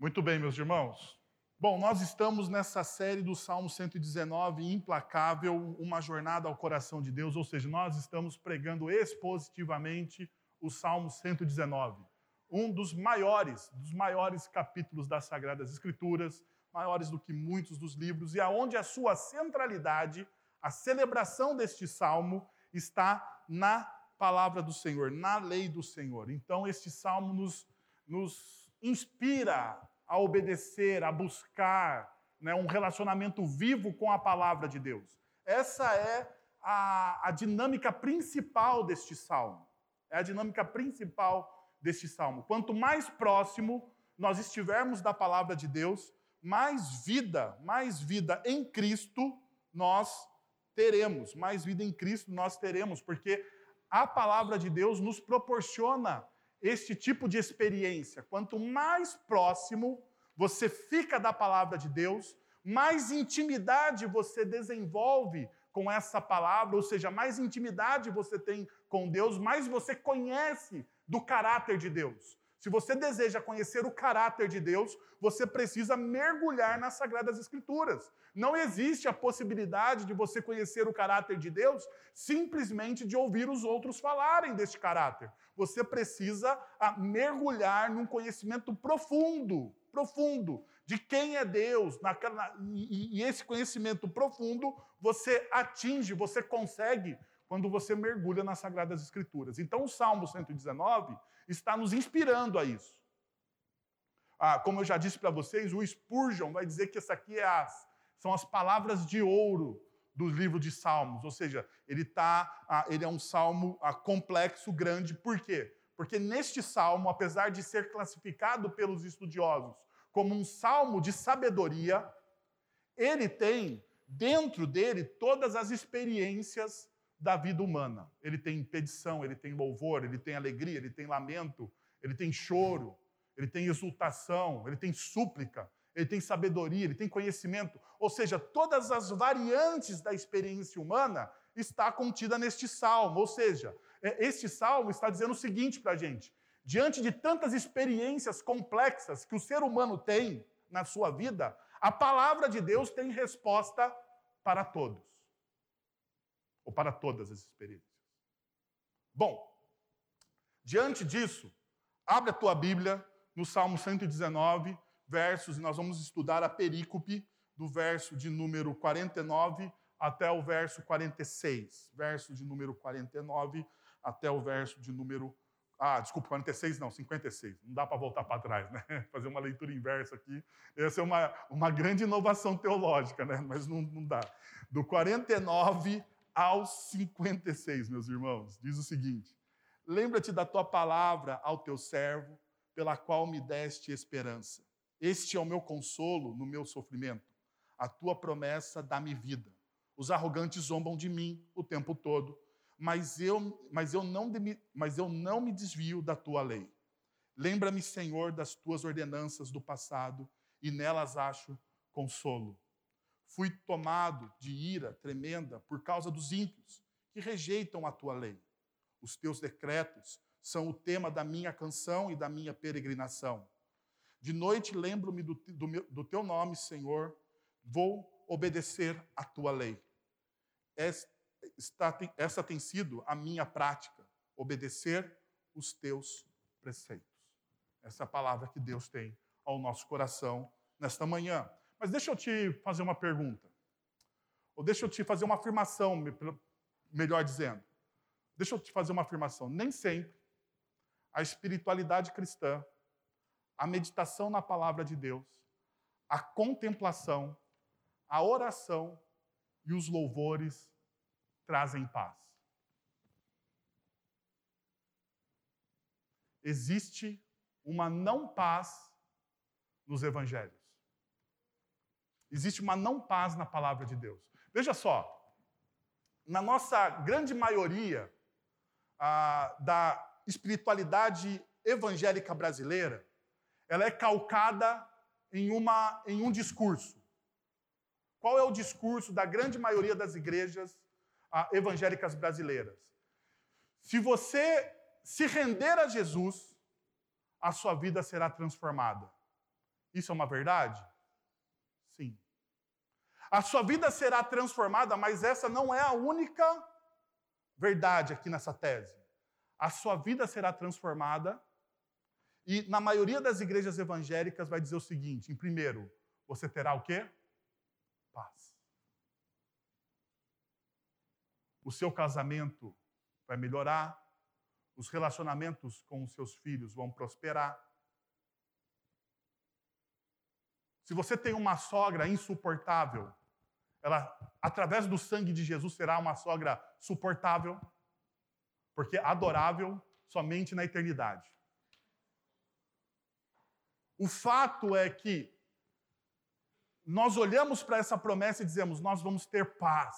Muito bem, meus irmãos. Bom, nós estamos nessa série do Salmo 119, Implacável, uma jornada ao coração de Deus, ou seja, nós estamos pregando expositivamente o Salmo 119, um dos maiores, dos maiores capítulos das Sagradas Escrituras, maiores do que muitos dos livros, e aonde a sua centralidade, a celebração deste salmo, está na palavra do Senhor, na lei do Senhor. Então, este salmo nos, nos inspira a obedecer, a buscar né, um relacionamento vivo com a palavra de Deus. Essa é a, a dinâmica principal deste salmo. É a dinâmica principal deste salmo. Quanto mais próximo nós estivermos da palavra de Deus, mais vida, mais vida em Cristo nós teremos, mais vida em Cristo nós teremos, porque a palavra de Deus nos proporciona este tipo de experiência. Quanto mais próximo você fica da palavra de Deus, mais intimidade você desenvolve com essa palavra, ou seja, mais intimidade você tem com Deus, mais você conhece do caráter de Deus. Se você deseja conhecer o caráter de Deus, você precisa mergulhar nas Sagradas Escrituras. Não existe a possibilidade de você conhecer o caráter de Deus simplesmente de ouvir os outros falarem deste caráter. Você precisa ah, mergulhar num conhecimento profundo, profundo de quem é Deus. e esse conhecimento profundo você atinge, você consegue quando você mergulha nas Sagradas Escrituras. Então, o Salmo 119 está nos inspirando a isso. Ah, como eu já disse para vocês, o Spurgeon vai dizer que essa aqui é as, são as palavras de ouro do livro de Salmos, ou seja, ele, tá, ah, ele é um salmo ah, complexo, grande. Por quê? Porque neste salmo, apesar de ser classificado pelos estudiosos como um salmo de sabedoria, ele tem dentro dele todas as experiências da vida humana. Ele tem impedição, ele tem louvor, ele tem alegria, ele tem lamento, ele tem choro, ele tem exultação, ele tem súplica, ele tem sabedoria, ele tem conhecimento. Ou seja, todas as variantes da experiência humana está contida neste salmo. Ou seja, é, este salmo está dizendo o seguinte para a gente: diante de tantas experiências complexas que o ser humano tem na sua vida, a palavra de Deus tem resposta para todos ou para todas as experiências. Bom, diante disso, abre a tua Bíblia no Salmo 119, versos, e nós vamos estudar a perícope do verso de número 49 até o verso 46. Verso de número 49 até o verso de número. Ah, desculpa, 46 não, 56. Não dá para voltar para trás, né? Fazer uma leitura inversa aqui. Essa é uma, uma grande inovação teológica, né? Mas não, não dá. Do 49 aos 56, meus irmãos, diz o seguinte: Lembra-te da tua palavra ao teu servo, pela qual me deste esperança. Este é o meu consolo no meu sofrimento. A tua promessa dá-me vida. Os arrogantes zombam de mim o tempo todo, mas eu, mas eu, não, mas eu não me desvio da tua lei. Lembra-me, Senhor, das tuas ordenanças do passado, e nelas acho consolo. Fui tomado de ira tremenda por causa dos ímpios, que rejeitam a tua lei. Os teus decretos são o tema da minha canção e da minha peregrinação. De noite lembro-me do, do, do, teu nome, Senhor, vou obedecer a tua lei. Esta, essa tem sido a minha prática, obedecer os teus preceitos. Essa é a palavra que Deus tem ao nosso coração nesta manhã. Mas deixa eu te fazer uma pergunta. Ou deixa eu te fazer uma afirmação, melhor dizendo. Deixa eu te fazer uma afirmação. Nem sempre a espiritualidade cristã, a meditação na palavra de Deus, a contemplação, a oração e os louvores trazem paz. Existe uma não paz nos evangelhos. Existe uma não paz na palavra de Deus. Veja só, na nossa grande maioria ah, da espiritualidade evangélica brasileira, ela é calcada em, uma, em um discurso. Qual é o discurso da grande maioria das igrejas ah, evangélicas brasileiras? Se você se render a Jesus, a sua vida será transformada. Isso é uma verdade? A sua vida será transformada, mas essa não é a única verdade aqui nessa tese. A sua vida será transformada e na maioria das igrejas evangélicas vai dizer o seguinte: em primeiro, você terá o quê? Paz. O seu casamento vai melhorar, os relacionamentos com os seus filhos vão prosperar. Se você tem uma sogra insuportável, ela, através do sangue de Jesus, será uma sogra suportável, porque adorável somente na eternidade. O fato é que nós olhamos para essa promessa e dizemos: nós vamos ter paz.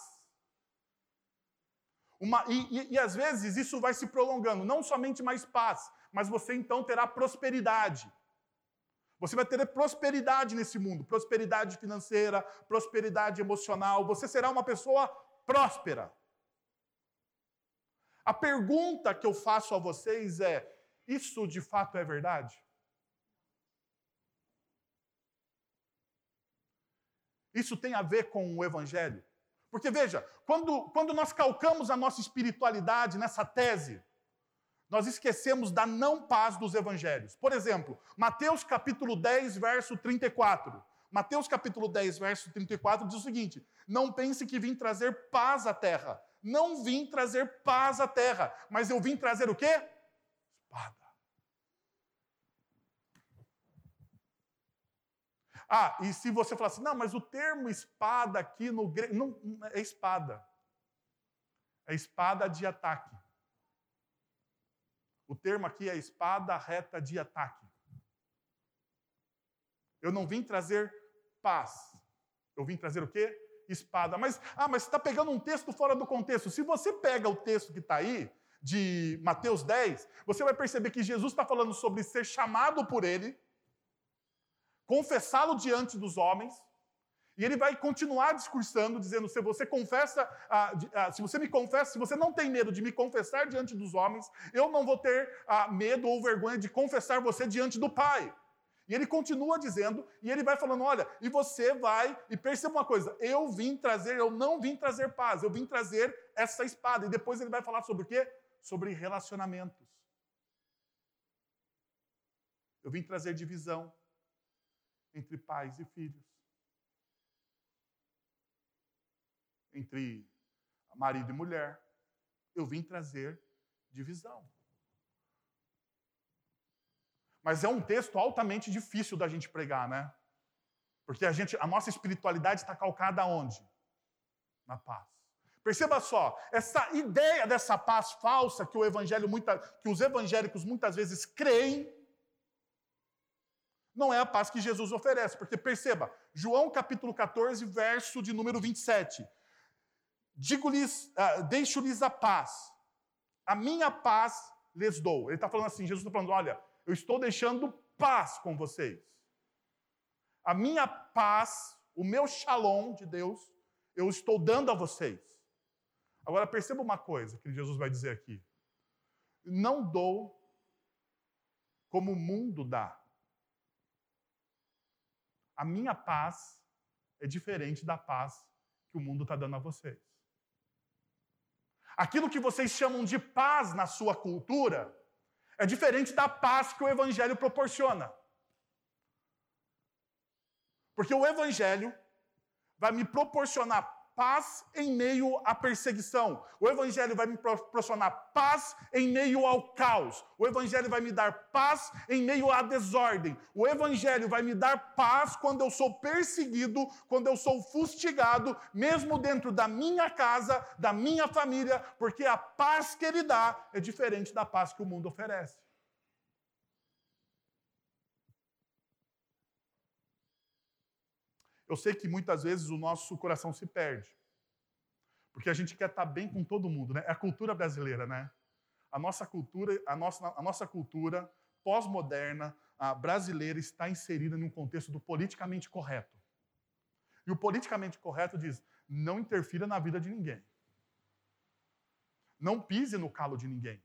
Uma, e, e, e, às vezes isso vai se prolongando, não somente mais paz, mas você então terá prosperidade. Você vai ter prosperidade nesse mundo, prosperidade financeira, prosperidade emocional. Você será uma pessoa próspera. A pergunta que eu faço a vocês é: isso de fato é verdade? Isso tem a ver com o Evangelho? Porque veja, quando, quando nós calcamos a nossa espiritualidade nessa tese, nós esquecemos da não paz dos evangelhos. Por exemplo, Mateus capítulo 10, verso 34. Mateus capítulo 10, verso 34 diz o seguinte: Não pense que vim trazer paz à terra. Não vim trazer paz à terra, mas eu vim trazer o quê? Espada. Ah, e se você falar assim, não, mas o termo espada aqui no grego, não, é espada. É espada de ataque. O termo aqui é espada reta de ataque. Eu não vim trazer paz. Eu vim trazer o quê? Espada. Mas, ah, mas você está pegando um texto fora do contexto. Se você pega o texto que está aí, de Mateus 10, você vai perceber que Jesus está falando sobre ser chamado por ele confessá-lo diante dos homens, e ele vai continuar discursando, dizendo: se você confessa, ah, ah, se você me confessa, se você não tem medo de me confessar diante dos homens, eu não vou ter ah, medo ou vergonha de confessar você diante do Pai. E ele continua dizendo, e ele vai falando: olha, e você vai, e perceba uma coisa, eu vim trazer, eu não vim trazer paz, eu vim trazer essa espada. E depois ele vai falar sobre o quê? Sobre relacionamentos. Eu vim trazer divisão entre pais e filhos, entre marido e mulher. Eu vim trazer divisão. Mas é um texto altamente difícil da gente pregar, né? Porque a gente, a nossa espiritualidade está calcada onde? Na paz. Perceba só, essa ideia dessa paz falsa que o evangelho muita, que os evangélicos muitas vezes creem não é a paz que Jesus oferece. Porque perceba, João capítulo 14, verso de número 27. Digo-lhes, uh, deixo-lhes a paz. A minha paz lhes dou. Ele está falando assim, Jesus está falando, olha, eu estou deixando paz com vocês. A minha paz, o meu shalom de Deus, eu estou dando a vocês. Agora perceba uma coisa que Jesus vai dizer aqui. Não dou como o mundo dá. A minha paz é diferente da paz que o mundo está dando a vocês. Aquilo que vocês chamam de paz na sua cultura é diferente da paz que o Evangelho proporciona. Porque o Evangelho vai me proporcionar paz em meio à perseguição. O Evangelho vai me proporcionar paz em meio ao caos. O Evangelho vai me dar paz em meio à desordem. O Evangelho vai me dar paz quando eu sou perseguido, quando eu sou fustigado, mesmo dentro da minha casa, da minha família, porque a paz que Ele dá é diferente da paz que o mundo oferece. Eu sei que muitas vezes o nosso coração se perde. Porque a gente quer estar bem com todo mundo, né? É a cultura brasileira, né? A nossa cultura, a nossa, a nossa cultura pós-moderna, brasileira, está inserida num contexto do politicamente correto. E o politicamente correto diz: não interfira na vida de ninguém. Não pise no calo de ninguém.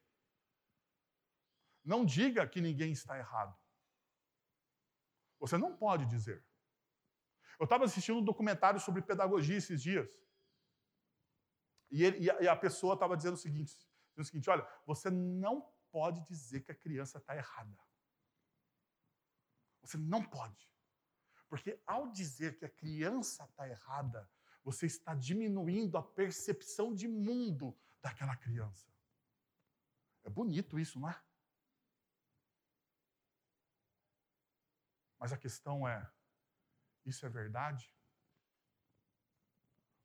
Não diga que ninguém está errado. Você não pode dizer. Eu estava assistindo um documentário sobre pedagogia esses dias. E, ele, e a pessoa estava dizendo o seguinte, dizendo o seguinte: olha, você não pode dizer que a criança está errada. Você não pode. Porque ao dizer que a criança está errada, você está diminuindo a percepção de mundo daquela criança. É bonito isso, não é? Mas a questão é: isso é verdade?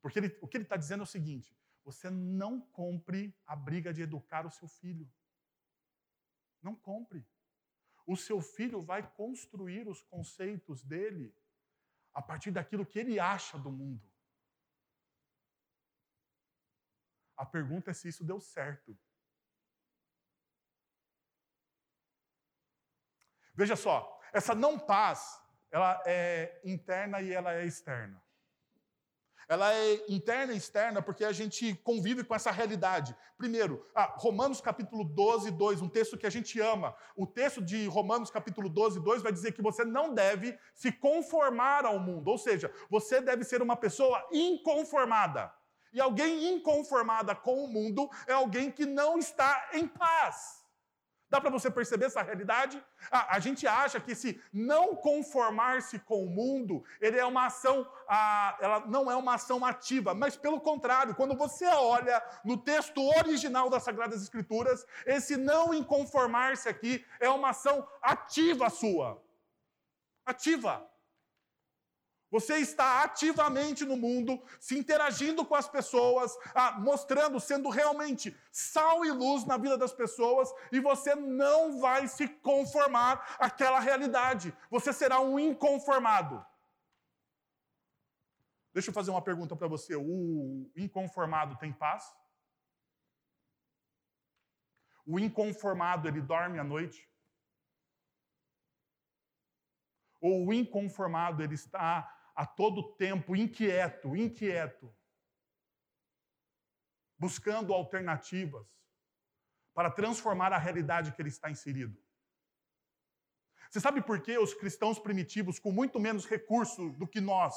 Porque ele, o que ele está dizendo é o seguinte: você não compre a briga de educar o seu filho. Não compre. O seu filho vai construir os conceitos dele a partir daquilo que ele acha do mundo. A pergunta é se isso deu certo. Veja só, essa não paz, ela é interna e ela é externa. Ela é interna e externa porque a gente convive com essa realidade. Primeiro, ah, Romanos capítulo 12, 2, um texto que a gente ama. O texto de Romanos capítulo 12, 2 vai dizer que você não deve se conformar ao mundo. Ou seja, você deve ser uma pessoa inconformada. E alguém inconformada com o mundo é alguém que não está em paz. Dá para você perceber essa realidade? a gente acha que se não conformar-se com o mundo, ele é uma ação, ela não é uma ação ativa, mas pelo contrário, quando você olha no texto original das Sagradas Escrituras, esse não inconformar-se aqui é uma ação ativa sua. Ativa. Você está ativamente no mundo, se interagindo com as pessoas, ah, mostrando, sendo realmente sal e luz na vida das pessoas, e você não vai se conformar àquela realidade. Você será um inconformado. Deixa eu fazer uma pergunta para você. O inconformado tem paz? O inconformado, ele dorme à noite? Ou o inconformado, ele está a todo tempo inquieto, inquieto, buscando alternativas para transformar a realidade que ele está inserido. Você sabe por que os cristãos primitivos, com muito menos recurso do que nós,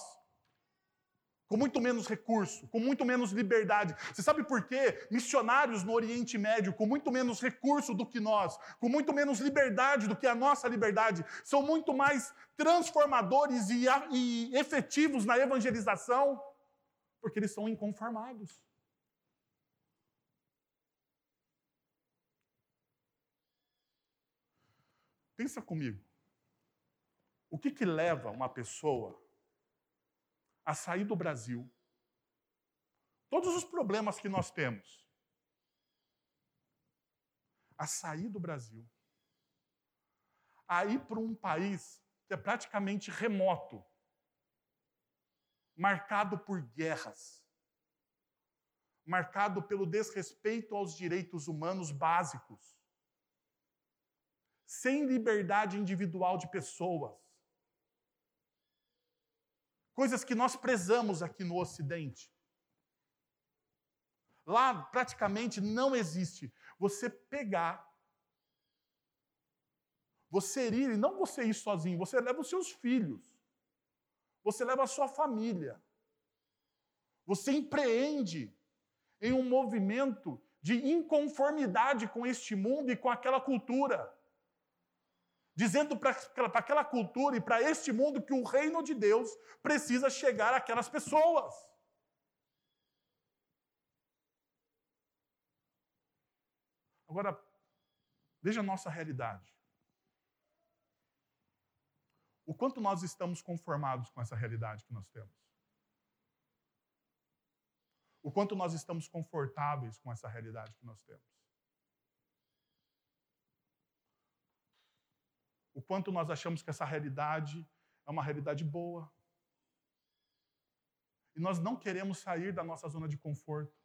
com muito menos recurso, com muito menos liberdade. Você sabe por quê? Missionários no Oriente Médio, com muito menos recurso do que nós, com muito menos liberdade do que a nossa liberdade, são muito mais transformadores e, e efetivos na evangelização, porque eles são inconformados. Pensa comigo. O que, que leva uma pessoa a sair do Brasil. Todos os problemas que nós temos. A sair do Brasil. A ir para um país que é praticamente remoto, marcado por guerras, marcado pelo desrespeito aos direitos humanos básicos, sem liberdade individual de pessoas, coisas que nós prezamos aqui no Ocidente. Lá praticamente não existe você pegar, você ir, e não você ir sozinho, você leva os seus filhos, você leva a sua família, você empreende em um movimento de inconformidade com este mundo e com aquela cultura dizendo para aquela cultura e para este mundo que o reino de Deus precisa chegar àquelas pessoas. Agora, veja a nossa realidade. O quanto nós estamos conformados com essa realidade que nós temos. O quanto nós estamos confortáveis com essa realidade que nós temos. O quanto nós achamos que essa realidade é uma realidade boa. E nós não queremos sair da nossa zona de conforto.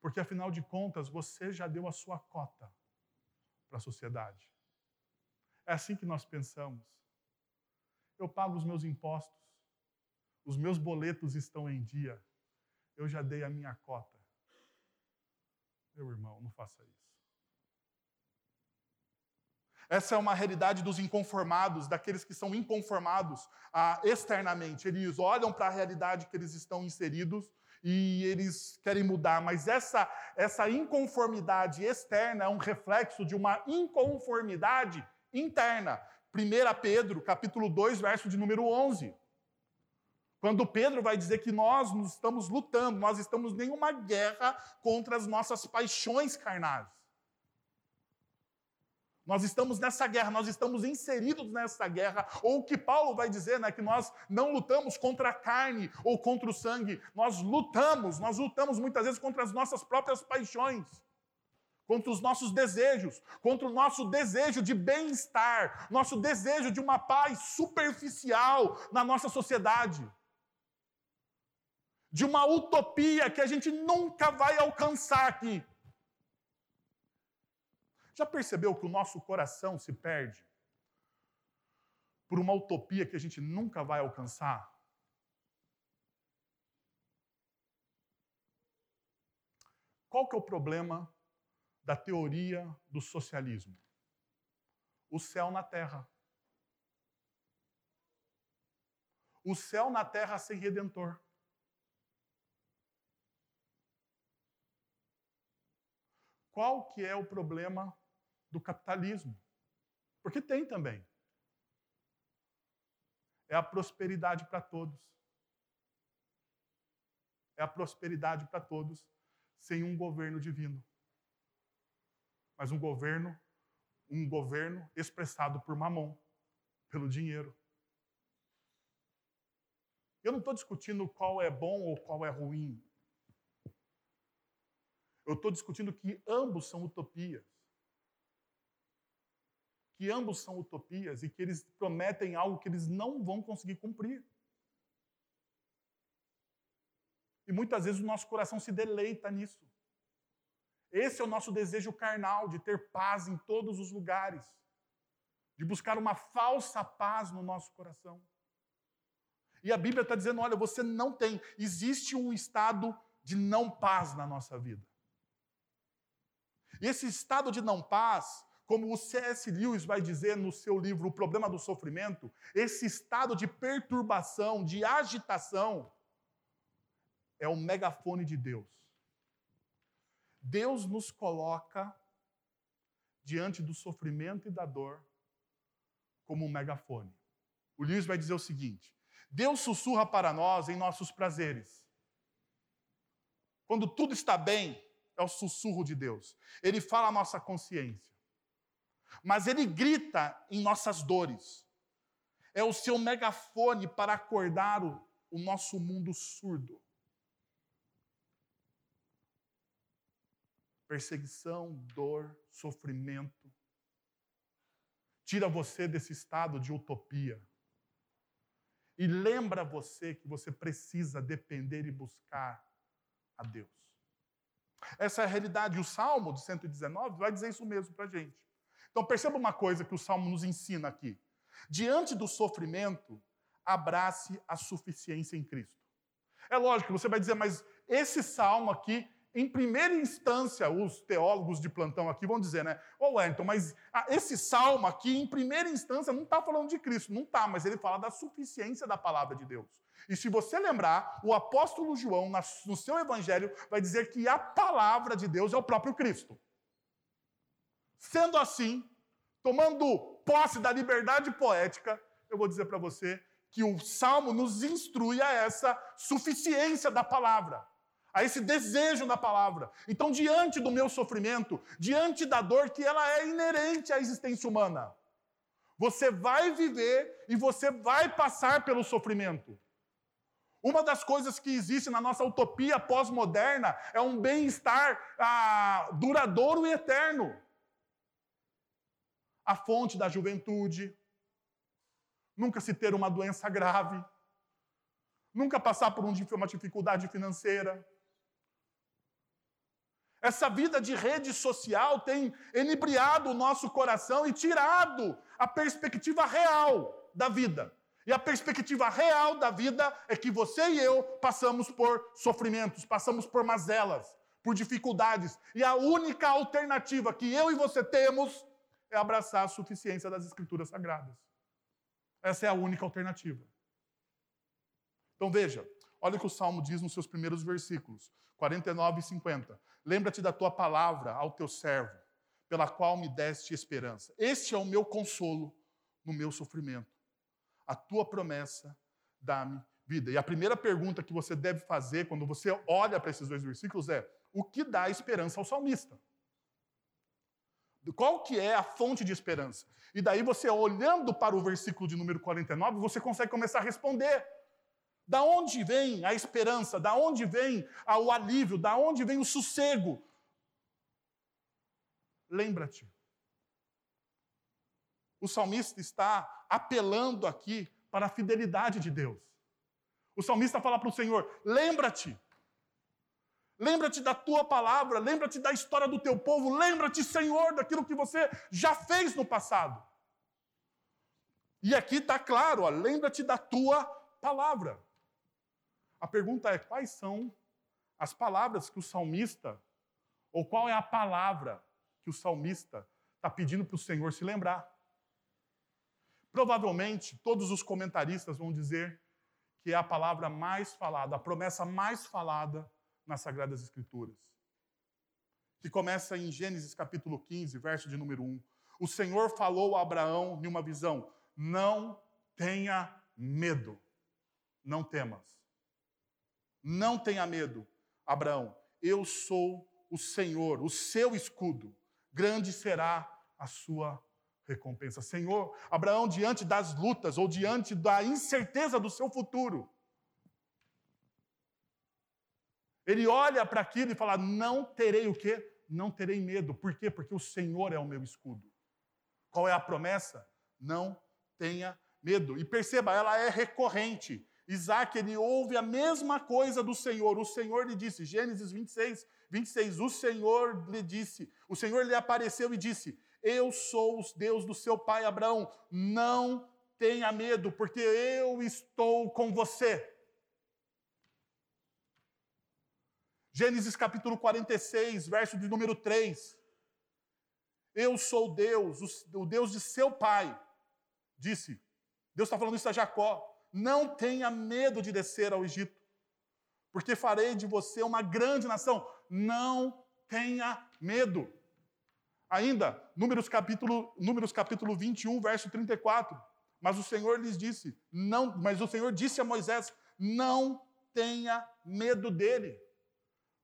Porque, afinal de contas, você já deu a sua cota para a sociedade. É assim que nós pensamos. Eu pago os meus impostos, os meus boletos estão em dia, eu já dei a minha cota. Meu irmão, não faça isso. Essa é uma realidade dos inconformados, daqueles que são inconformados ah, externamente. Eles olham para a realidade que eles estão inseridos e eles querem mudar, mas essa, essa inconformidade externa é um reflexo de uma inconformidade interna. 1 Pedro, capítulo 2, verso de número 11. Quando Pedro vai dizer que nós estamos lutando, nós estamos em uma guerra contra as nossas paixões carnais. Nós estamos nessa guerra, nós estamos inseridos nessa guerra. Ou o que Paulo vai dizer, né, que nós não lutamos contra a carne ou contra o sangue, nós lutamos, nós lutamos muitas vezes contra as nossas próprias paixões, contra os nossos desejos, contra o nosso desejo de bem-estar, nosso desejo de uma paz superficial na nossa sociedade de uma utopia que a gente nunca vai alcançar aqui. Já percebeu que o nosso coração se perde por uma utopia que a gente nunca vai alcançar? Qual que é o problema da teoria do socialismo? O céu na terra. O céu na terra sem redentor. Qual que é o problema do capitalismo? Porque tem também. É a prosperidade para todos. É a prosperidade para todos sem um governo divino. Mas um governo, um governo expressado por mamon, pelo dinheiro. Eu não estou discutindo qual é bom ou qual é ruim. Eu estou discutindo que ambos são utopias. Que ambos são utopias e que eles prometem algo que eles não vão conseguir cumprir. E muitas vezes o nosso coração se deleita nisso. Esse é o nosso desejo carnal de ter paz em todos os lugares, de buscar uma falsa paz no nosso coração. E a Bíblia está dizendo: olha, você não tem, existe um estado de não paz na nossa vida. E esse estado de não paz, como o C.S. Lewis vai dizer no seu livro O Problema do Sofrimento, esse estado de perturbação, de agitação, é o megafone de Deus. Deus nos coloca diante do sofrimento e da dor como um megafone. O Lewis vai dizer o seguinte: Deus sussurra para nós em nossos prazeres. Quando tudo está bem, é o sussurro de Deus. Ele fala a nossa consciência. Mas ele grita em nossas dores. É o seu megafone para acordar o, o nosso mundo surdo. Perseguição, dor, sofrimento. Tira você desse estado de utopia. E lembra você que você precisa depender e buscar a Deus. Essa é a realidade. O Salmo de 119 vai dizer isso mesmo para a gente. Então perceba uma coisa que o Salmo nos ensina aqui. Diante do sofrimento, abrace a suficiência em Cristo. É lógico você vai dizer, mas esse salmo aqui, em primeira instância, os teólogos de plantão aqui vão dizer, né? Ô oh, Wellington, mas ah, esse salmo aqui, em primeira instância, não está falando de Cristo. Não está, mas ele fala da suficiência da palavra de Deus. E se você lembrar, o apóstolo João, no seu evangelho, vai dizer que a palavra de Deus é o próprio Cristo. Sendo assim, tomando posse da liberdade poética, eu vou dizer para você que o salmo nos instrui a essa suficiência da palavra, a esse desejo da palavra. Então, diante do meu sofrimento, diante da dor que ela é inerente à existência humana, você vai viver e você vai passar pelo sofrimento. Uma das coisas que existe na nossa utopia pós-moderna é um bem-estar ah, duradouro e eterno. A fonte da juventude, nunca se ter uma doença grave, nunca passar por uma dificuldade financeira. Essa vida de rede social tem enebriado o nosso coração e tirado a perspectiva real da vida. E a perspectiva real da vida é que você e eu passamos por sofrimentos, passamos por mazelas, por dificuldades. E a única alternativa que eu e você temos é abraçar a suficiência das Escrituras Sagradas. Essa é a única alternativa. Então veja, olha o que o Salmo diz nos seus primeiros versículos, 49 e 50. Lembra-te da tua palavra ao teu servo, pela qual me deste esperança. Este é o meu consolo no meu sofrimento. A tua promessa dá-me vida. E a primeira pergunta que você deve fazer quando você olha para esses dois versículos é: o que dá esperança ao salmista? Qual que é a fonte de esperança? E daí você olhando para o versículo de número 49, você consegue começar a responder. Da onde vem a esperança? Da onde vem o alívio? Da onde vem o sossego? Lembra-te. O salmista está apelando aqui para a fidelidade de Deus. O salmista fala para o Senhor: lembra-te. Lembra-te da tua palavra, lembra-te da história do teu povo, lembra-te, Senhor, daquilo que você já fez no passado. E aqui está claro, lembra-te da tua palavra. A pergunta é: quais são as palavras que o salmista, ou qual é a palavra que o salmista está pedindo para o Senhor se lembrar? Provavelmente, todos os comentaristas vão dizer que é a palavra mais falada, a promessa mais falada nas Sagradas Escrituras. Que começa em Gênesis capítulo 15, verso de número 1. O Senhor falou a Abraão em uma visão: Não tenha medo, não temas. Não tenha medo, Abraão, eu sou o Senhor, o seu escudo, grande será a sua recompensa. Senhor, Abraão, diante das lutas ou diante da incerteza do seu futuro, ele olha para aquilo e fala: Não terei o quê? Não terei medo. Por quê? Porque o Senhor é o meu escudo. Qual é a promessa? Não tenha medo. E perceba, ela é recorrente. Isaac, ele ouve a mesma coisa do Senhor. O Senhor lhe disse, Gênesis 26, 26, o Senhor lhe disse, o Senhor lhe apareceu e disse: eu sou o Deus do seu pai Abraão. Não tenha medo, porque eu estou com você. Gênesis capítulo 46, verso de número 3. Eu sou Deus, o Deus de seu pai, disse. Deus está falando isso a Jacó. Não tenha medo de descer ao Egito, porque farei de você uma grande nação. Não tenha medo. Ainda, Números capítulo, Números capítulo 21, verso 34. Mas o Senhor lhes disse, não, mas o Senhor disse a Moisés: "Não tenha medo dele,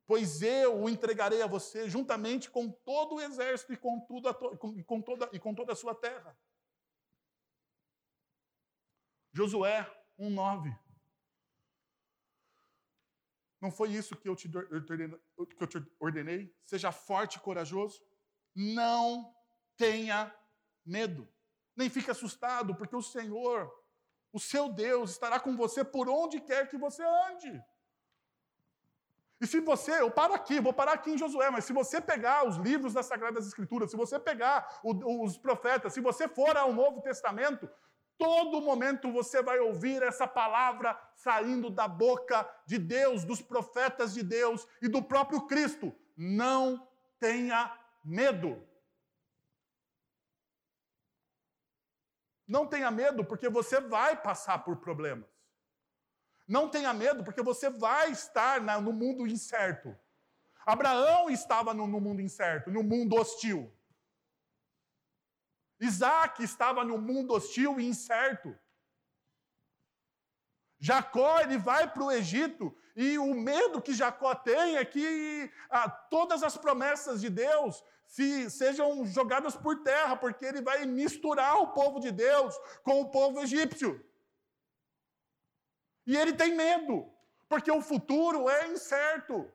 pois eu o entregarei a você juntamente com todo o exército e com, tudo com, com, toda, e com toda a sua terra. Josué 1,9. Não foi isso que eu, te, que eu te ordenei? Seja forte e corajoso não tenha medo, nem fique assustado, porque o Senhor, o seu Deus, estará com você por onde quer que você ande. E se você, eu paro aqui, vou parar aqui em Josué, mas se você pegar os livros das Sagradas Escrituras, se você pegar os profetas, se você for ao Novo Testamento, todo momento você vai ouvir essa palavra saindo da boca de Deus, dos profetas de Deus e do próprio Cristo. Não tenha medo. Não tenha medo, porque você vai passar por problemas. Não tenha medo, porque você vai estar no mundo incerto. Abraão estava no, mundo incerto, no mundo hostil. Isaac estava no mundo hostil e incerto. Jacó ele vai para o Egito e o medo que Jacó tem é que ah, todas as promessas de Deus se, sejam jogadas por terra, porque ele vai misturar o povo de Deus com o povo egípcio. E ele tem medo, porque o futuro é incerto.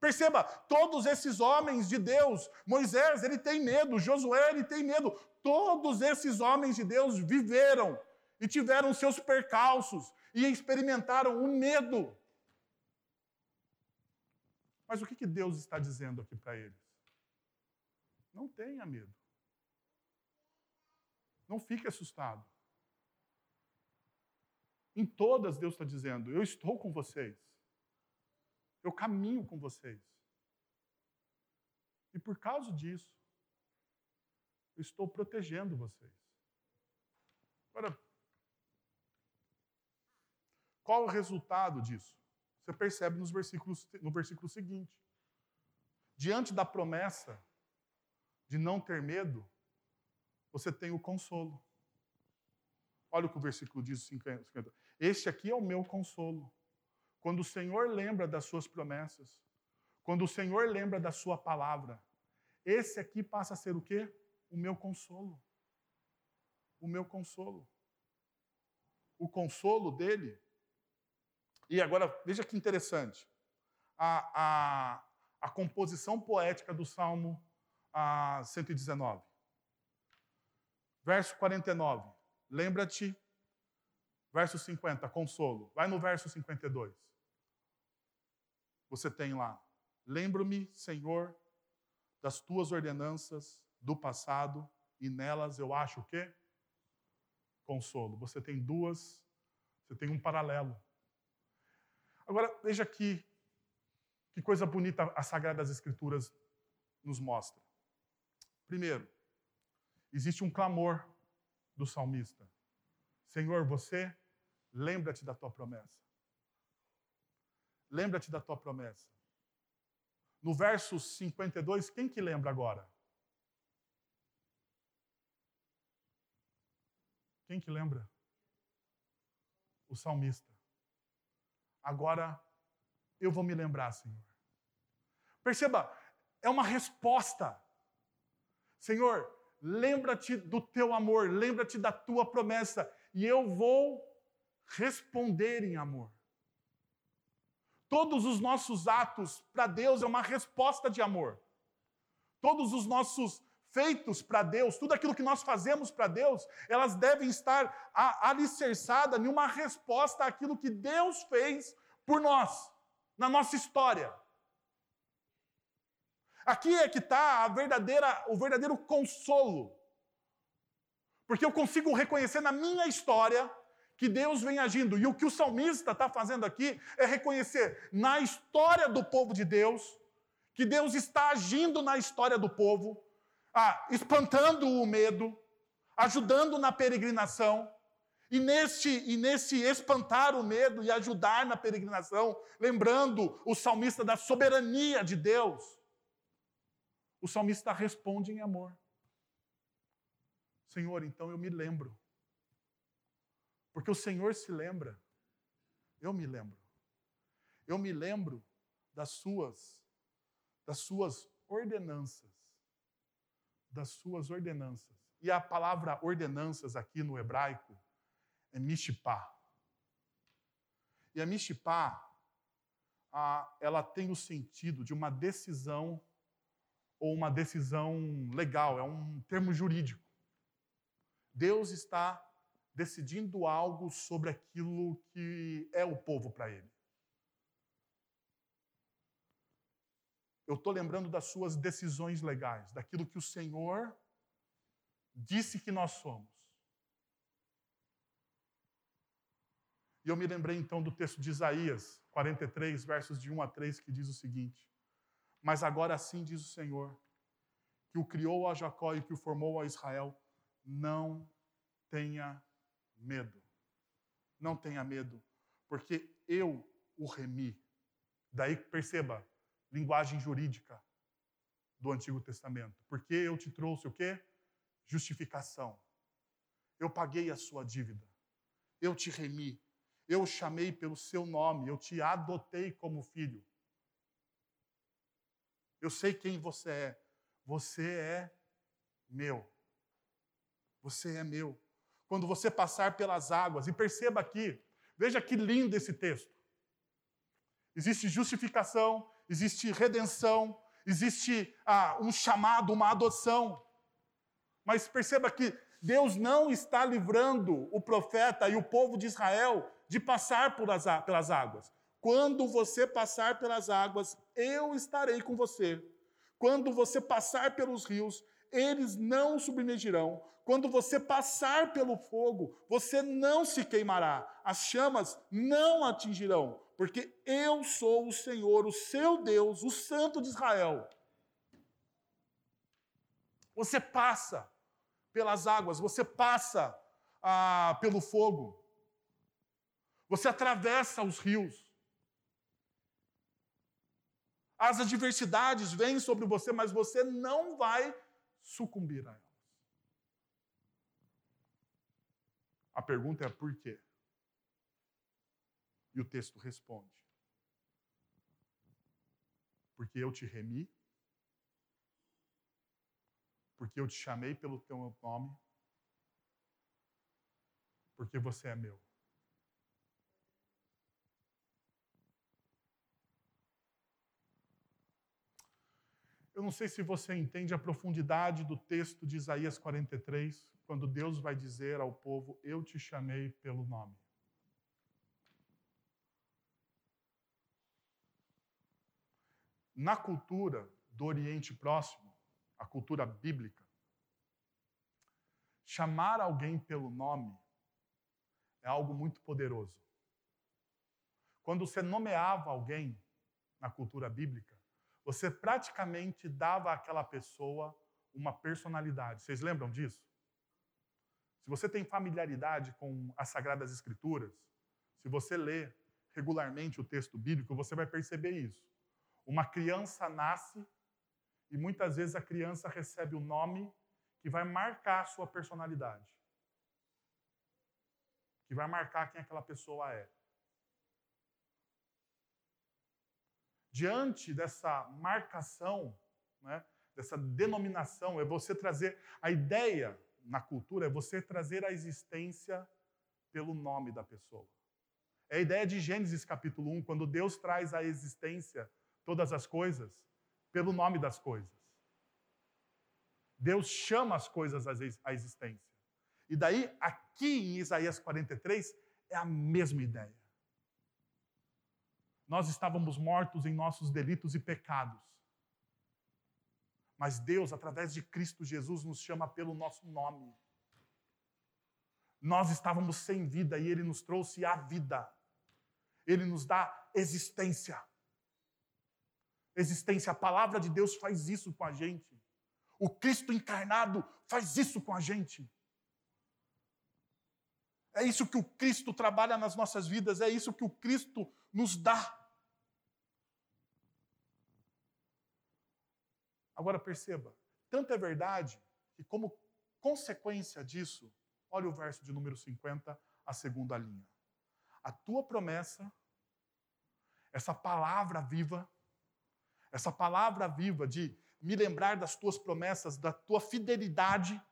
Perceba, todos esses homens de Deus, Moisés, ele tem medo, Josué, ele tem medo. Todos esses homens de Deus viveram e tiveram seus percalços e experimentaram o medo. Mas o que Deus está dizendo aqui para eles? Não tenha medo. Não fique assustado. Em todas, Deus está dizendo: Eu estou com vocês. Eu caminho com vocês. E por causa disso, Eu estou protegendo vocês. Agora, qual o resultado disso? Você percebe nos versículos, no versículo seguinte. Diante da promessa de não ter medo, você tem o consolo. Olha o que o versículo diz, 50. Este aqui é o meu consolo. Quando o Senhor lembra das suas promessas, quando o Senhor lembra da sua palavra, esse aqui passa a ser o quê? O meu consolo. O meu consolo. O consolo dele. E agora, veja que interessante. A, a, a composição poética do Salmo a 119. Verso 49. Lembra-te. Verso 50, consolo. Vai no verso 52. Você tem lá. Lembro-me, Senhor, das tuas ordenanças do passado e nelas eu acho o quê? Consolo. Você tem duas, você tem um paralelo. Agora, veja aqui que coisa bonita as Sagradas Escrituras nos mostra. Primeiro, existe um clamor do salmista. Senhor, você lembra-te da tua promessa. Lembra-te da tua promessa. No verso 52, quem que lembra agora? Quem que lembra? O salmista. Agora eu vou me lembrar, Senhor. Perceba, é uma resposta. Senhor, lembra-te do teu amor, lembra-te da tua promessa, e eu vou responder em amor. Todos os nossos atos para Deus é uma resposta de amor. Todos os nossos feitos para Deus, tudo aquilo que nós fazemos para Deus, elas devem estar alicerçadas em uma resposta àquilo que Deus fez por nós, na nossa história. Aqui é que está a verdadeira, o verdadeiro consolo. Porque eu consigo reconhecer na minha história que Deus vem agindo. E o que o salmista está fazendo aqui é reconhecer na história do povo de Deus, que Deus está agindo na história do povo, ah, espantando o medo, ajudando na peregrinação. E nesse, e nesse espantar o medo e ajudar na peregrinação, lembrando o salmista da soberania de Deus, o salmista responde em amor. Senhor, então eu me lembro porque o Senhor se lembra. Eu me lembro. Eu me lembro das suas das suas ordenanças. Das suas ordenanças. E a palavra ordenanças aqui no hebraico é mishpah. E a mishpah, ela tem o sentido de uma decisão ou uma decisão legal, é um termo jurídico. Deus está decidindo algo sobre aquilo que é o povo para ele. Eu estou lembrando das suas decisões legais, daquilo que o Senhor disse que nós somos. E eu me lembrei então do texto de Isaías 43, versos de 1 a 3, que diz o seguinte: Mas agora assim diz o Senhor, que o criou a Jacó e que o formou a Israel, não tenha medo. Não tenha medo, porque eu o remi. Daí perceba, linguagem jurídica do Antigo Testamento. Porque eu te trouxe o quê? Justificação. Eu paguei a sua dívida. Eu te remi. Eu chamei pelo seu nome. Eu te adotei como filho. Eu sei quem você é. Você é meu. Você é meu quando você passar pelas águas. E perceba aqui, veja que lindo esse texto. Existe justificação, existe redenção, existe ah, um chamado, uma adoção. Mas perceba que Deus não está livrando o profeta e o povo de Israel de passar pelas águas. Quando você passar pelas águas, eu estarei com você. Quando você passar pelos rios, eles não submergirão. Quando você passar pelo fogo, você não se queimará, as chamas não atingirão, porque eu sou o Senhor, o seu Deus, o Santo de Israel. Você passa pelas águas, você passa ah, pelo fogo, você atravessa os rios. As adversidades vêm sobre você, mas você não vai sucumbir a elas. A pergunta é por quê? E o texto responde: Porque eu te remi, porque eu te chamei pelo teu nome, porque você é meu. Eu não sei se você entende a profundidade do texto de Isaías 43, quando Deus vai dizer ao povo: Eu te chamei pelo nome. Na cultura do Oriente Próximo, a cultura bíblica, chamar alguém pelo nome é algo muito poderoso. Quando você nomeava alguém na cultura bíblica, você praticamente dava àquela pessoa uma personalidade. Vocês lembram disso? Se você tem familiaridade com as Sagradas Escrituras, se você lê regularmente o texto bíblico, você vai perceber isso. Uma criança nasce e muitas vezes a criança recebe o nome que vai marcar a sua personalidade, que vai marcar quem aquela pessoa é. Diante dessa marcação, né, dessa denominação, é você trazer a ideia na cultura, é você trazer a existência pelo nome da pessoa. É a ideia de Gênesis capítulo 1, quando Deus traz à existência todas as coisas pelo nome das coisas. Deus chama as coisas à existência. E daí, aqui em Isaías 43, é a mesma ideia nós estávamos mortos em nossos delitos e pecados. Mas Deus, através de Cristo Jesus, nos chama pelo nosso nome. Nós estávamos sem vida e Ele nos trouxe a vida. Ele nos dá existência. Existência, a palavra de Deus faz isso com a gente. O Cristo encarnado faz isso com a gente. É isso que o Cristo trabalha nas nossas vidas, é isso que o Cristo nos dá. Agora perceba, tanto é verdade que, como consequência disso, olha o verso de número 50, a segunda linha. A tua promessa, essa palavra viva, essa palavra viva de me lembrar das tuas promessas, da tua fidelidade,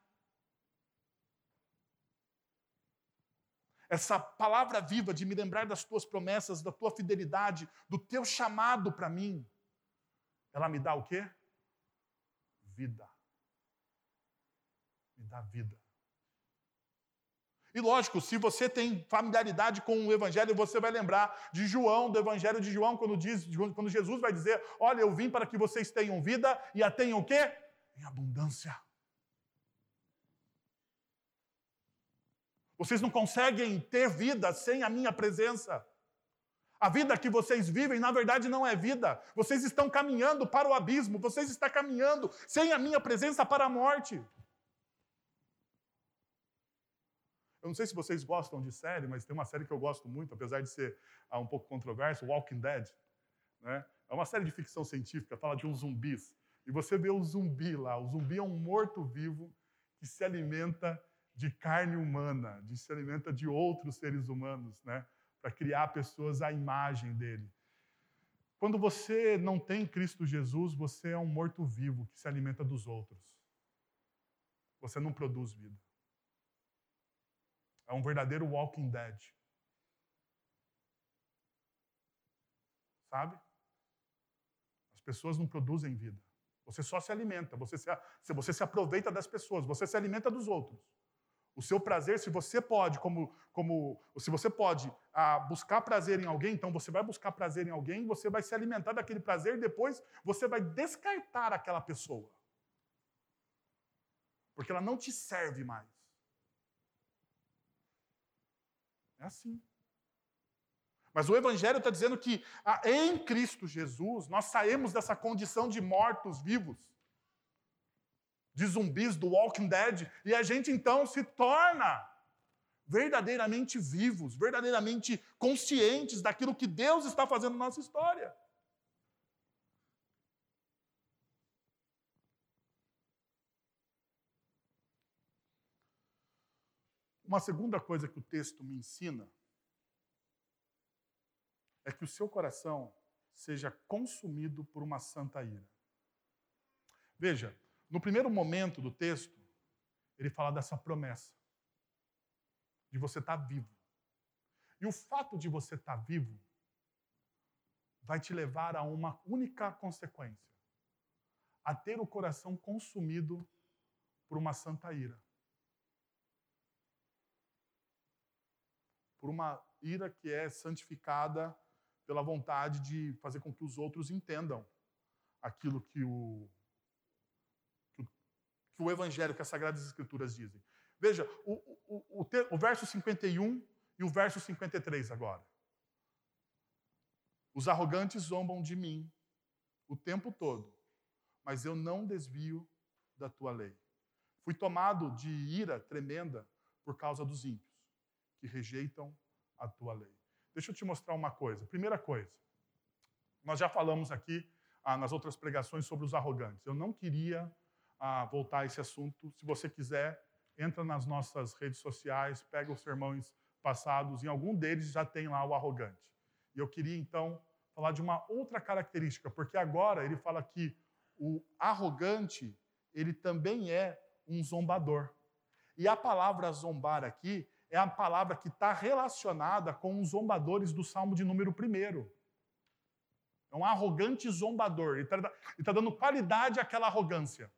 essa palavra viva de me lembrar das tuas promessas, da tua fidelidade, do teu chamado para mim, ela me dá o quê? Vida. Me dá vida. E lógico, se você tem familiaridade com o Evangelho, você vai lembrar de João, do Evangelho de João, quando, diz, quando Jesus vai dizer: Olha, eu vim para que vocês tenham vida e a tenham o quê? Em abundância. Vocês não conseguem ter vida sem a minha presença. A vida que vocês vivem, na verdade, não é vida. Vocês estão caminhando para o abismo, vocês estão caminhando sem a minha presença para a morte. Eu não sei se vocês gostam de série, mas tem uma série que eu gosto muito, apesar de ser ah, um pouco controverso, Walking Dead. Né? É uma série de ficção científica, fala de uns zumbis. E você vê o zumbi lá. O zumbi é um morto-vivo que se alimenta de carne humana, de se alimenta de outros seres humanos, né? Para criar pessoas à imagem dele. Quando você não tem Cristo Jesus, você é um morto-vivo que se alimenta dos outros. Você não produz vida. É um verdadeiro walking dead. Sabe? As pessoas não produzem vida. Você só se alimenta, você se, você se aproveita das pessoas, você se alimenta dos outros. O seu prazer, se você pode, como, como se você pode ah, buscar prazer em alguém, então você vai buscar prazer em alguém, você vai se alimentar daquele prazer e depois você vai descartar aquela pessoa. Porque ela não te serve mais. É assim. Mas o Evangelho está dizendo que ah, em Cristo Jesus nós saímos dessa condição de mortos vivos de zumbis do Walking Dead e a gente então se torna verdadeiramente vivos, verdadeiramente conscientes daquilo que Deus está fazendo na nossa história. Uma segunda coisa que o texto me ensina é que o seu coração seja consumido por uma santa ira. Veja, no primeiro momento do texto, ele fala dessa promessa de você estar vivo. E o fato de você estar vivo vai te levar a uma única consequência: a ter o coração consumido por uma santa ira. Por uma ira que é santificada pela vontade de fazer com que os outros entendam aquilo que o, que o, que o Evangelho, que as Sagradas Escrituras dizem. Veja, o, o, o, o verso 51 e o verso 53 agora. Os arrogantes zombam de mim o tempo todo, mas eu não desvio da tua lei. Fui tomado de ira tremenda por causa dos ímpios, que rejeitam a tua lei. Deixa eu te mostrar uma coisa. Primeira coisa, nós já falamos aqui ah, nas outras pregações sobre os arrogantes. Eu não queria ah, voltar a esse assunto. Se você quiser, entra nas nossas redes sociais, pega os sermões passados, em algum deles já tem lá o arrogante. E eu queria então falar de uma outra característica, porque agora ele fala que o arrogante, ele também é um zombador. E a palavra zombar aqui é a palavra que está relacionada com os zombadores do Salmo de número 1. É um arrogante zombador. Ele está tá dando qualidade àquela arrogância.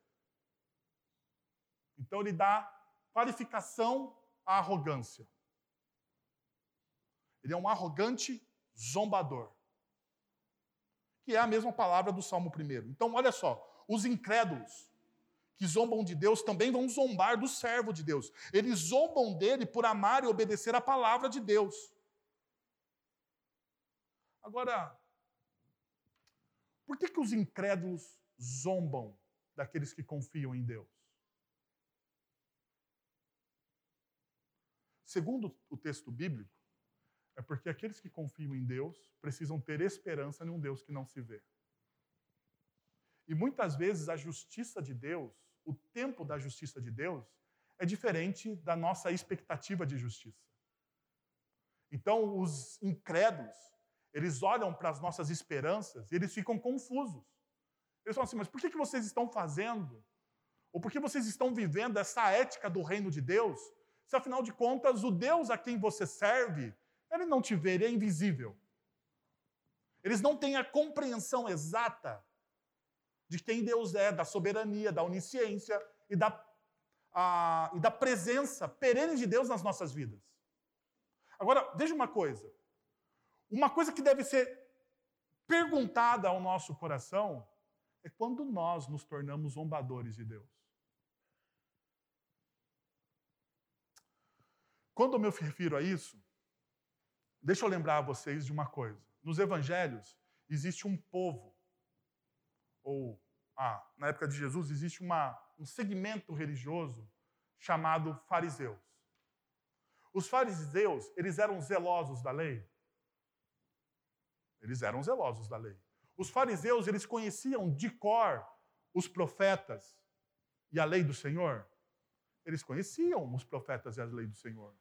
Então ele dá qualificação à arrogância. Ele é um arrogante zombador. Que é a mesma palavra do Salmo 1. Então, olha só, os incrédulos que zombam de Deus também vão zombar do servo de Deus. Eles zombam dele por amar e obedecer a palavra de Deus. Agora, por que, que os incrédulos zombam daqueles que confiam em Deus? Segundo o texto bíblico, é porque aqueles que confiam em Deus precisam ter esperança em um Deus que não se vê. E muitas vezes a justiça de Deus o tempo da justiça de Deus é diferente da nossa expectativa de justiça. Então, os incrédulos, eles olham para as nossas esperanças e eles ficam confusos. Eles falam assim: mas por que vocês estão fazendo? Ou por que vocês estão vivendo essa ética do reino de Deus? Se afinal de contas, o Deus a quem você serve, ele não te vê, ele é invisível. Eles não têm a compreensão exata de quem Deus é, da soberania, da onisciência e da, a, e da presença perene de Deus nas nossas vidas. Agora, veja uma coisa. Uma coisa que deve ser perguntada ao nosso coração é quando nós nos tornamos zombadores de Deus. Quando eu me refiro a isso, deixa eu lembrar a vocês de uma coisa. Nos evangelhos existe um povo ou ah, na época de Jesus, existe uma, um segmento religioso chamado fariseus. Os fariseus, eles eram zelosos da lei? Eles eram zelosos da lei. Os fariseus, eles conheciam de cor os profetas e a lei do Senhor? Eles conheciam os profetas e a lei do Senhor.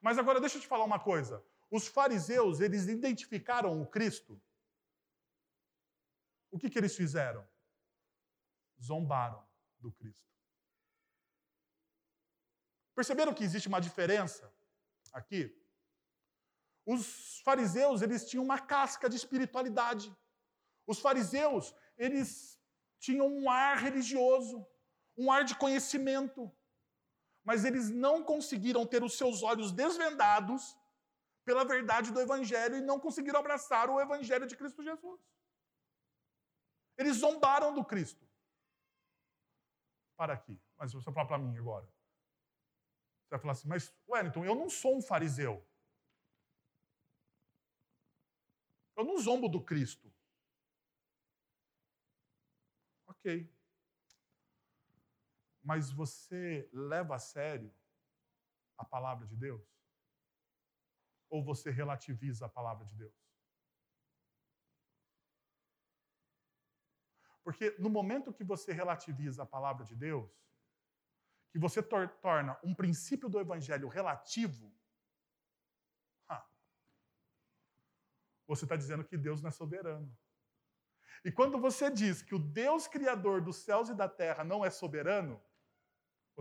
Mas agora deixa eu te falar uma coisa. Os fariseus, eles identificaram o Cristo? o que, que eles fizeram? Zombaram do Cristo. Perceberam que existe uma diferença aqui? Os fariseus, eles tinham uma casca de espiritualidade. Os fariseus, eles tinham um ar religioso, um ar de conhecimento. Mas eles não conseguiram ter os seus olhos desvendados pela verdade do Evangelho e não conseguiram abraçar o Evangelho de Cristo Jesus. Eles zombaram do Cristo. Para aqui. Mas você vai falar para mim agora. Você vai falar assim, mas Wellington, eu não sou um fariseu. Eu não zombo do Cristo. Ok. Mas você leva a sério a palavra de Deus? Ou você relativiza a palavra de Deus? Porque no momento que você relativiza a palavra de Deus, que você tor torna um princípio do evangelho relativo, você está dizendo que Deus não é soberano. E quando você diz que o Deus criador dos céus e da terra não é soberano,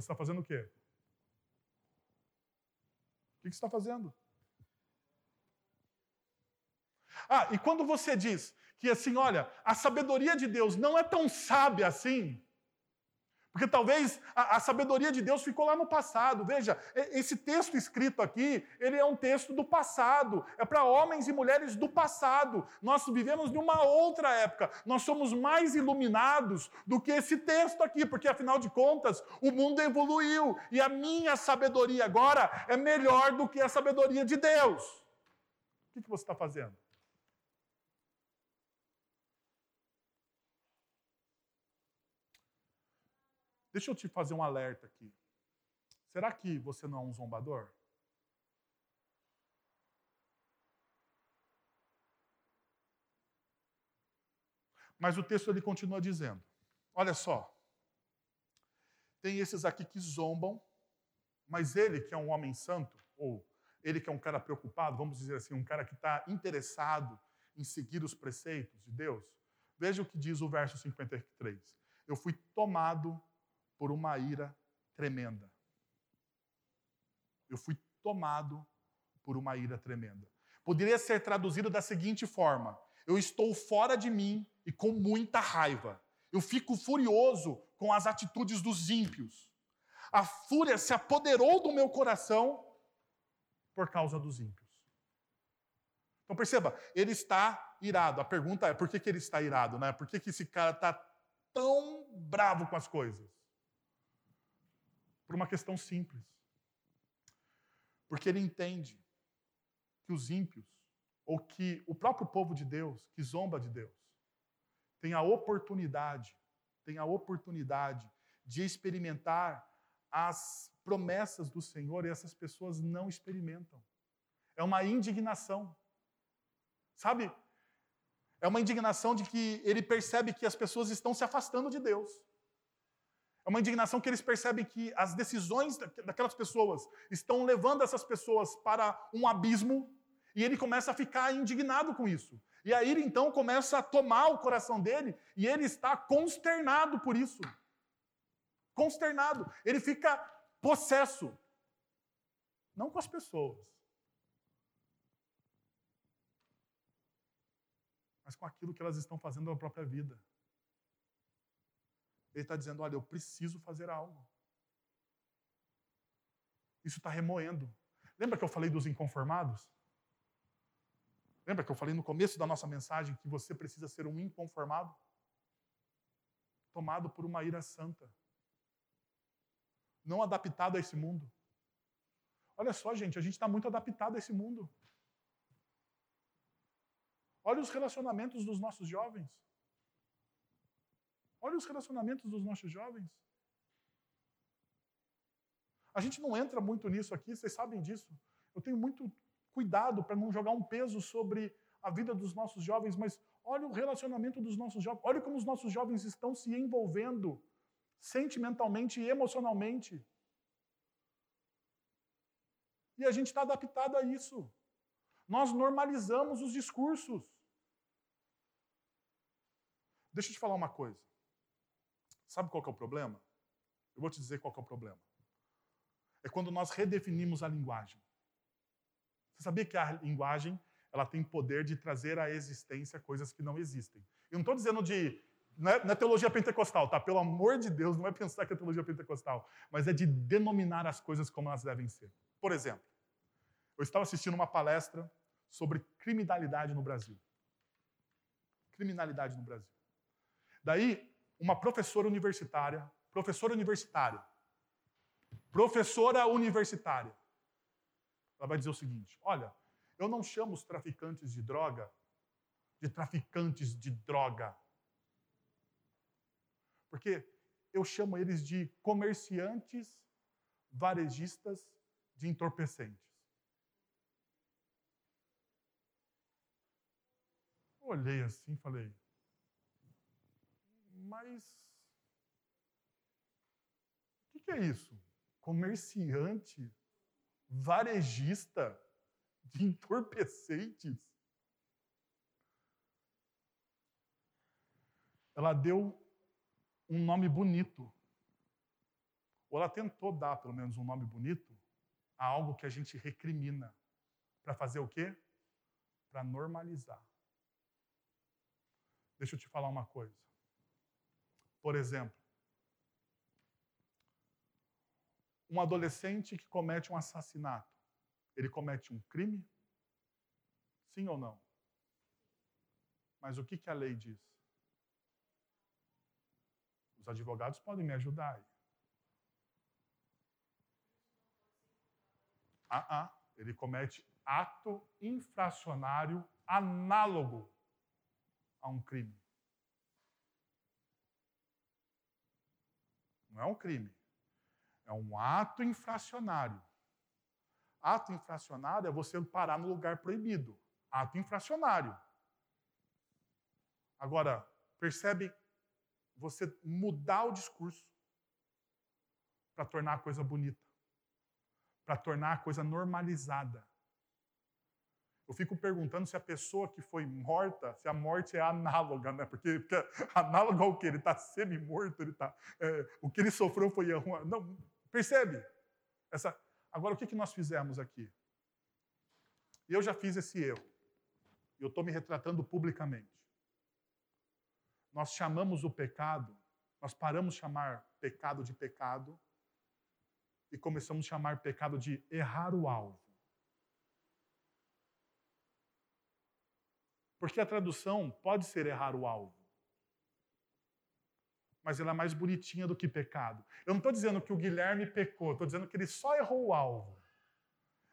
você está fazendo o quê? O que você está fazendo? Ah, e quando você diz que assim, olha, a sabedoria de Deus não é tão sábia assim, porque talvez a, a, sabedoria de Deus ficou lá no passado. Veja, esse texto escrito aqui, ele é um texto do passado. É para homens e mulheres do passado. Nós vivemos numa outra época. Nós somos mais iluminados do que esse texto aqui, porque afinal de contas, o mundo evoluiu e a minha sabedoria agora é melhor do que a sabedoria de Deus. O que você está fazendo? Deixa eu te fazer um alerta aqui. Será que você não é um zombador? Mas o texto ele continua dizendo: Olha só. Tem esses aqui que zombam, mas ele que é um homem santo, ou ele que é um cara preocupado, vamos dizer assim, um cara que está interessado em seguir os preceitos de Deus. Veja o que diz o verso 53. Eu fui tomado por uma ira tremenda. Eu fui tomado por uma ira tremenda. Poderia ser traduzido da seguinte forma: eu estou fora de mim e com muita raiva. Eu fico furioso com as atitudes dos ímpios. A fúria se apoderou do meu coração por causa dos ímpios. Então perceba, ele está irado. A pergunta é: por que, que ele está irado? Né? Por que, que esse cara está tão bravo com as coisas? Por uma questão simples. Porque ele entende que os ímpios, ou que o próprio povo de Deus, que zomba de Deus, tem a oportunidade, tem a oportunidade de experimentar as promessas do Senhor e essas pessoas não experimentam. É uma indignação. Sabe? É uma indignação de que ele percebe que as pessoas estão se afastando de Deus. É uma indignação que eles percebem que as decisões daquelas pessoas estão levando essas pessoas para um abismo e ele começa a ficar indignado com isso. E a ira então começa a tomar o coração dele e ele está consternado por isso. Consternado. Ele fica possesso. Não com as pessoas, mas com aquilo que elas estão fazendo na própria vida. Ele está dizendo: olha, eu preciso fazer algo. Isso está remoendo. Lembra que eu falei dos inconformados? Lembra que eu falei no começo da nossa mensagem que você precisa ser um inconformado? Tomado por uma ira santa. Não adaptado a esse mundo. Olha só, gente, a gente está muito adaptado a esse mundo. Olha os relacionamentos dos nossos jovens. Olha os relacionamentos dos nossos jovens. A gente não entra muito nisso aqui, vocês sabem disso. Eu tenho muito cuidado para não jogar um peso sobre a vida dos nossos jovens, mas olha o relacionamento dos nossos jovens. Olha como os nossos jovens estão se envolvendo sentimentalmente e emocionalmente. E a gente está adaptado a isso. Nós normalizamos os discursos. Deixa eu te falar uma coisa. Sabe qual é o problema? Eu vou te dizer qual é o problema. É quando nós redefinimos a linguagem. Você sabia que a linguagem ela tem poder de trazer à existência coisas que não existem? Eu não estou dizendo de. Não é, não é, teologia pentecostal, tá? Pelo amor de Deus, não é pensar que é teologia pentecostal, mas é de denominar as coisas como elas devem ser. Por exemplo, eu estava assistindo uma palestra sobre criminalidade no Brasil. Criminalidade no Brasil. Daí, uma professora universitária, professora universitária, professora universitária, ela vai dizer o seguinte: olha, eu não chamo os traficantes de droga de traficantes de droga. Porque eu chamo eles de comerciantes varejistas de entorpecentes. Olhei assim e falei, mas o que, é isso? Comerciante, varejista de entorpecentes? Ela deu um nome bonito. Ou ela tentou dar, pelo menos, um nome bonito a algo que a gente recrimina. Para fazer o quê? Para normalizar. Deixa eu te falar uma coisa. Por exemplo, um adolescente que comete um assassinato, ele comete um crime? Sim ou não? Mas o que, que a lei diz? Os advogados podem me ajudar aí. Ah, ah, ele comete ato infracionário análogo a um crime. Não é um crime. É um ato infracionário. Ato infracionário é você parar no lugar proibido. Ato infracionário. Agora, percebe você mudar o discurso para tornar a coisa bonita, para tornar a coisa normalizada. Eu fico perguntando se a pessoa que foi morta, se a morte é análoga, né? Porque, porque análoga ao que? Ele está semi-morto, ele tá, é, o que ele sofreu foi. Não, percebe? Essa, agora, o que, que nós fizemos aqui? Eu já fiz esse erro. Eu estou me retratando publicamente. Nós chamamos o pecado, nós paramos de chamar pecado de pecado e começamos a chamar pecado de errar o alvo. Porque a tradução pode ser errar o alvo. Mas ela é mais bonitinha do que pecado. Eu não estou dizendo que o Guilherme pecou, estou dizendo que ele só errou o alvo.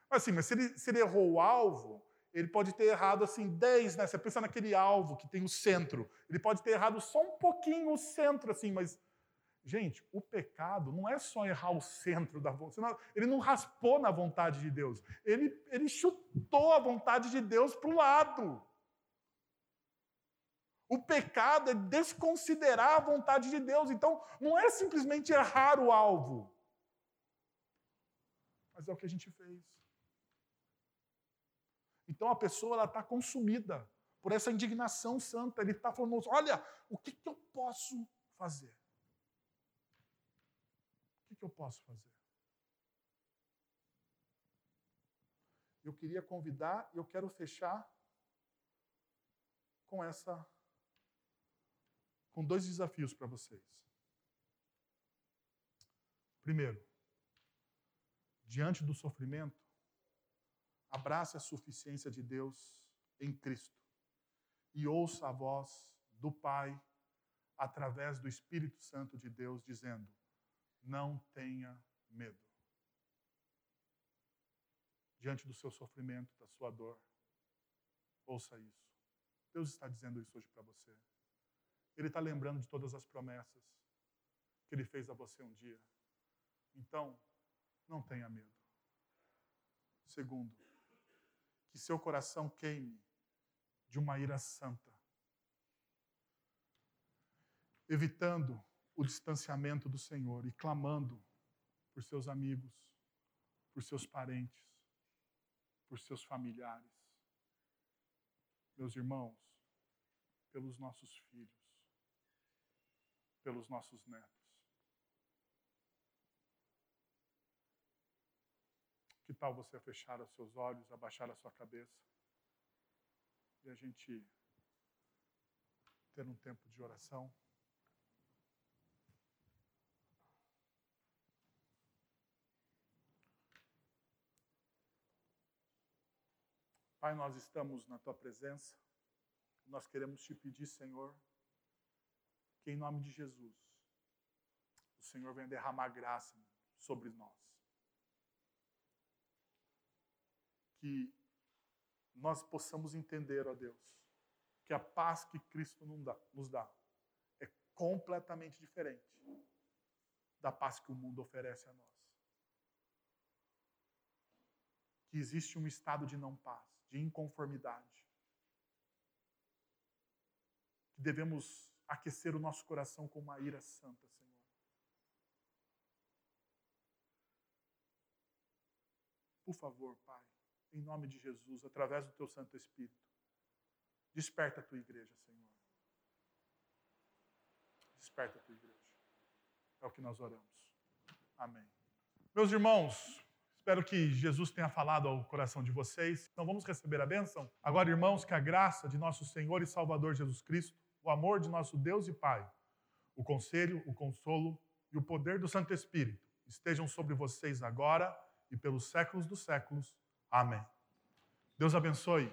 Mas, assim, mas se ele, se ele errou o alvo, ele pode ter errado assim 10, né? Você pensa naquele alvo que tem o centro. Ele pode ter errado só um pouquinho o centro, assim, mas. Gente, o pecado não é só errar o centro da vontade. Ele não raspou na vontade de Deus. Ele, ele chutou a vontade de Deus para o lado. O pecado é desconsiderar a vontade de Deus. Então, não é simplesmente errar o alvo. Mas é o que a gente fez. Então, a pessoa está consumida por essa indignação santa. Ele está falando: olha, o que, que eu posso fazer? O que, que eu posso fazer? Eu queria convidar, e eu quero fechar com essa com dois desafios para vocês. Primeiro, diante do sofrimento, abrace a suficiência de Deus em Cristo e ouça a voz do Pai através do Espírito Santo de Deus dizendo: Não tenha medo. Diante do seu sofrimento, da sua dor, ouça isso. Deus está dizendo isso hoje para você. Ele está lembrando de todas as promessas que ele fez a você um dia. Então, não tenha medo. Segundo, que seu coração queime de uma ira santa, evitando o distanciamento do Senhor e clamando por seus amigos, por seus parentes, por seus familiares. Meus irmãos, pelos nossos filhos pelos nossos netos. Que tal você fechar os seus olhos, abaixar a sua cabeça e a gente ter um tempo de oração? Pai, nós estamos na tua presença. Nós queremos te pedir, Senhor, que em nome de Jesus, o Senhor venha derramar graça sobre nós. Que nós possamos entender, ó Deus, que a paz que Cristo nos dá é completamente diferente da paz que o mundo oferece a nós. Que existe um estado de não paz, de inconformidade. Que devemos aquecer o nosso coração com uma ira santa, Senhor. Por favor, Pai, em nome de Jesus, através do Teu Santo Espírito, desperta a Tua igreja, Senhor. Desperta a Tua igreja. É o que nós oramos. Amém. Meus irmãos, espero que Jesus tenha falado ao coração de vocês. Então vamos receber a bênção? Agora, irmãos, que a graça de nosso Senhor e Salvador Jesus Cristo, o amor de nosso Deus e Pai, o conselho, o consolo e o poder do Santo Espírito estejam sobre vocês agora e pelos séculos dos séculos. Amém. Deus abençoe.